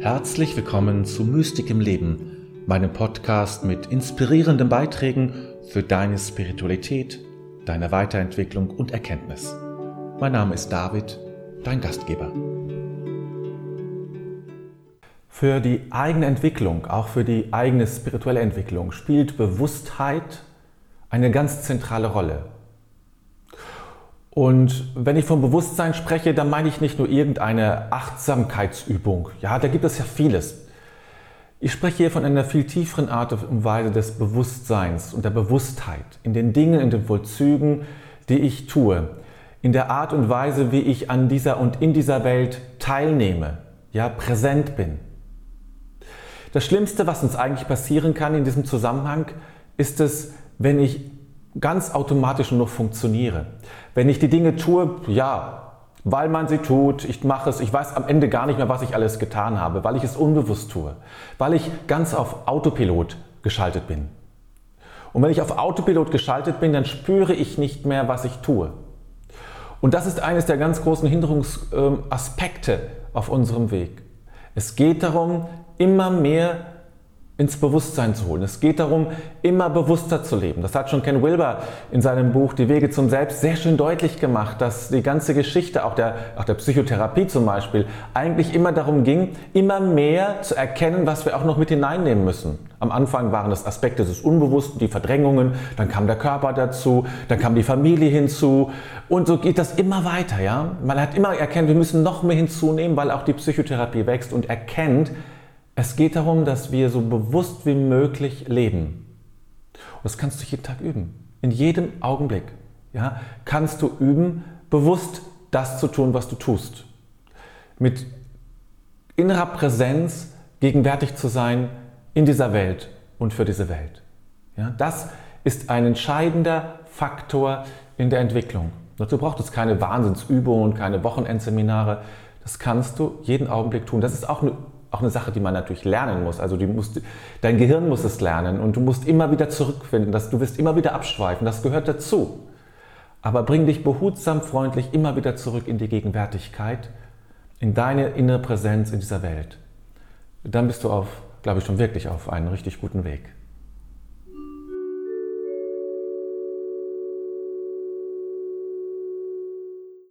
Herzlich willkommen zu Mystik im Leben, meinem Podcast mit inspirierenden Beiträgen für deine Spiritualität, deine Weiterentwicklung und Erkenntnis. Mein Name ist David, dein Gastgeber. Für die eigene Entwicklung, auch für die eigene spirituelle Entwicklung, spielt Bewusstheit eine ganz zentrale Rolle. Und wenn ich vom Bewusstsein spreche, dann meine ich nicht nur irgendeine Achtsamkeitsübung. Ja, da gibt es ja vieles. Ich spreche hier von einer viel tieferen Art und Weise des Bewusstseins und der Bewusstheit in den Dingen, in den Vollzügen, die ich tue, in der Art und Weise, wie ich an dieser und in dieser Welt teilnehme, ja, präsent bin. Das Schlimmste, was uns eigentlich passieren kann in diesem Zusammenhang, ist es, wenn ich ganz automatisch nur noch funktioniere. Wenn ich die Dinge tue, ja, weil man sie tut, ich mache es, ich weiß am Ende gar nicht mehr, was ich alles getan habe, weil ich es unbewusst tue, weil ich ganz auf Autopilot geschaltet bin. Und wenn ich auf Autopilot geschaltet bin, dann spüre ich nicht mehr, was ich tue. Und das ist eines der ganz großen Hinderungsaspekte auf unserem Weg. Es geht darum, immer mehr ins Bewusstsein zu holen. Es geht darum, immer bewusster zu leben. Das hat schon Ken Wilber in seinem Buch Die Wege zum Selbst sehr schön deutlich gemacht, dass die ganze Geschichte, auch der, auch der Psychotherapie zum Beispiel, eigentlich immer darum ging, immer mehr zu erkennen, was wir auch noch mit hineinnehmen müssen. Am Anfang waren das Aspekte des Unbewussten, die Verdrängungen, dann kam der Körper dazu, dann kam die Familie hinzu und so geht das immer weiter. Ja? Man hat immer erkannt, wir müssen noch mehr hinzunehmen, weil auch die Psychotherapie wächst und erkennt, es geht darum, dass wir so bewusst wie möglich leben. Und das kannst du jeden Tag üben. In jedem Augenblick ja, kannst du üben, bewusst das zu tun, was du tust. Mit innerer Präsenz gegenwärtig zu sein in dieser Welt und für diese Welt. Ja, das ist ein entscheidender Faktor in der Entwicklung. Dazu braucht es keine Wahnsinnsübungen, keine Wochenendseminare. Das kannst du jeden Augenblick tun. Das ist auch eine auch eine Sache, die man natürlich lernen muss. Also musst, dein Gehirn muss es lernen und du musst immer wieder zurückfinden, dass du wirst immer wieder abschweifen, das gehört dazu. Aber bring dich behutsam, freundlich immer wieder zurück in die Gegenwärtigkeit, in deine innere Präsenz in dieser Welt. Dann bist du auf, glaube ich, schon wirklich auf einen richtig guten Weg.